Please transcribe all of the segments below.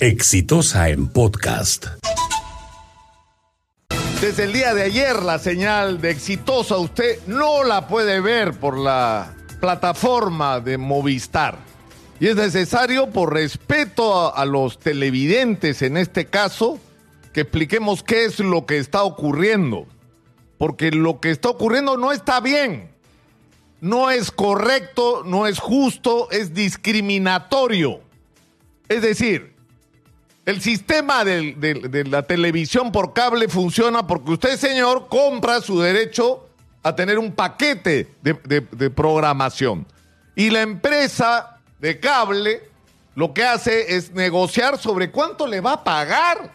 Exitosa en podcast. Desde el día de ayer la señal de Exitosa usted no la puede ver por la plataforma de Movistar. Y es necesario, por respeto a, a los televidentes en este caso, que expliquemos qué es lo que está ocurriendo. Porque lo que está ocurriendo no está bien. No es correcto, no es justo, es discriminatorio. Es decir, el sistema de, la televisión por cable funciona porque usted, señor, compra su derecho a tener un paquete de, de- de programación. Y la empresa de cable lo que hace es negociar sobre cuánto le va a pagar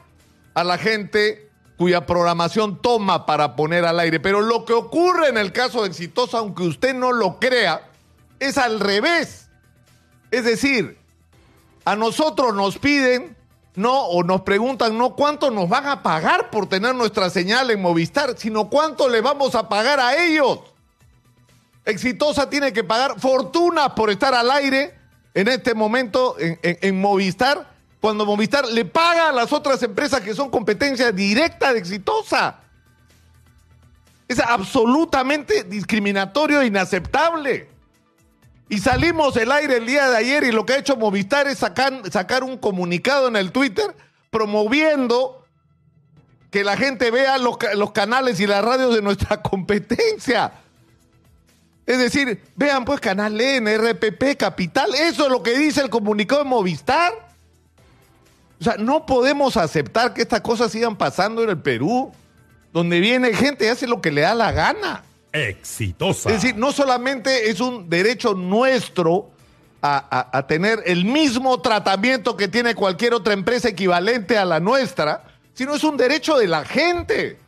a la gente cuya programación toma para poner al aire. Pero lo que ocurre en el caso de Exitosa, aunque usted no lo crea, es al revés. Es decir, a nosotros nos piden, no, o nos preguntan, no cuánto nos van a pagar por tener nuestra señal en Movistar, sino cuánto le vamos a pagar a ellos. Exitosa tiene que pagar fortunas por estar al aire en este momento en, en- en Movistar, cuando Movistar le paga a las otras empresas que son competencia directa de Exitosa. Es absolutamente discriminatorio e inaceptable. Y salimos del aire el día de ayer y lo que ha hecho Movistar es sacar, un comunicado en el Twitter promoviendo que la gente vea los, los canales y las radios de nuestra competencia. Es decir, vean pues Canal N, RPP, Capital, eso es lo que dice el comunicado de Movistar. O sea, no podemos aceptar que estas cosas sigan pasando en el Perú, donde viene gente y hace lo que le da la gana. Exitosa. Es decir, no solamente es un derecho nuestro a, a- tener el mismo tratamiento que tiene cualquier otra empresa equivalente a la nuestra, sino es un derecho de la gente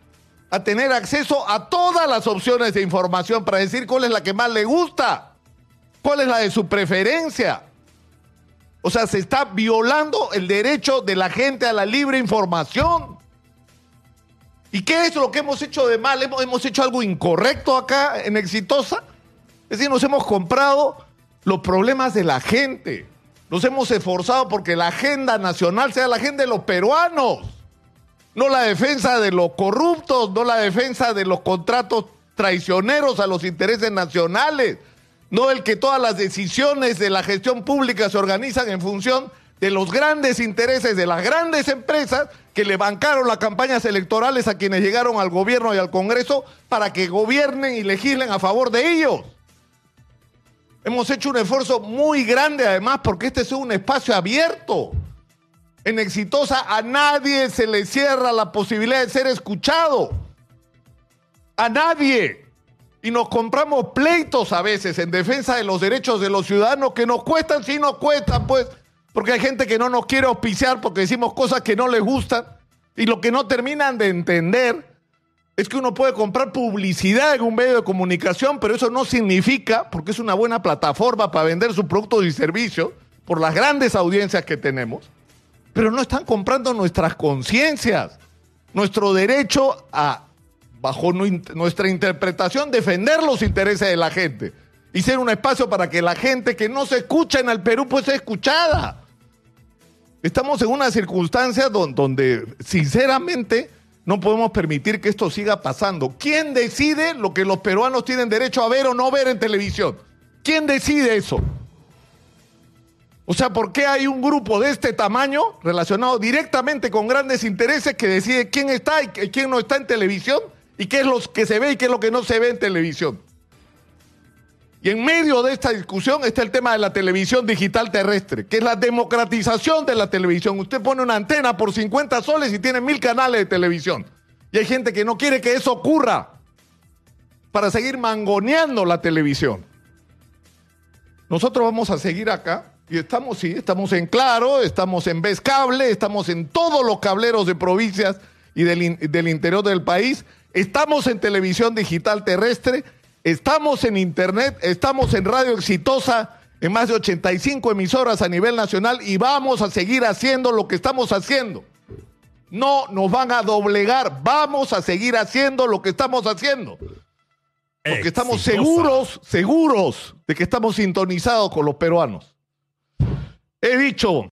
a tener acceso a todas las opciones de información para decir cuál es la que más le gusta, cuál es la de su preferencia. O sea, se está violando el derecho de la gente a la libre información. ¿Y qué es lo que hemos hecho de mal? ¿Hemos, hemos hecho algo incorrecto acá en Exitosa? Es decir, nos hemos comprado los problemas de la gente. Nos hemos esforzado porque la agenda nacional sea la agenda de los peruanos. No la defensa de los corruptos, no la defensa de los contratos traicioneros a los intereses nacionales, no el que todas las decisiones de la gestión pública se organizan en función de los grandes intereses de las grandes empresas que le bancaron las campañas electorales a quienes llegaron al gobierno y al Congreso para que gobiernen y legislen a favor de ellos. Hemos hecho un esfuerzo muy grande además porque este es un espacio abierto. En Exitosa a nadie se le cierra la posibilidad de ser escuchado. A nadie. Y nos compramos pleitos a veces en defensa de los derechos de los ciudadanos que nos cuestan, sí nos cuestan, pues, porque hay gente que no nos quiere auspiciar porque decimos cosas que no les gustan y lo que no terminan de entender es que uno puede comprar publicidad en un medio de comunicación, pero eso no significa, porque es una buena plataforma para vender sus productos y servicios por las grandes audiencias que tenemos, pero no están comprando nuestras conciencias, nuestro derecho a, bajo nu- nuestra interpretación, defender los intereses de la gente y ser un espacio para que la gente que no se escucha en el Perú pues sea escuchada. Estamos en una circunstancia don- donde, sinceramente, no podemos permitir que esto siga pasando. ¿Quién decide lo que los peruanos tienen derecho a ver o no ver en televisión? ¿Quién decide eso? O sea, ¿por qué hay un grupo de este tamaño relacionado directamente con grandes intereses que decide quién está y qu- quién no está en televisión y qué es lo que se ve y qué es lo que no se ve en televisión? Y en medio de esta discusión está el tema de la televisión digital terrestre, que es la democratización de la televisión. Usted pone una antena por 50 soles y tiene mil canales de televisión. Y hay gente que no quiere que eso ocurra para seguir mangoneando la televisión. Nosotros vamos a seguir acá y estamos, sí, estamos en Claro, estamos en Vez Cable, estamos en todos los cableros de provincias y del, del interior del país, estamos en televisión digital terrestre, estamos en Internet, estamos en Radio Exitosa, en más de 85 emisoras a nivel nacional y vamos a seguir haciendo lo que estamos haciendo. No nos van a doblegar, vamos a seguir haciendo lo que estamos haciendo. Porque estamos seguros, seguros de que estamos sintonizados con los peruanos. He dicho,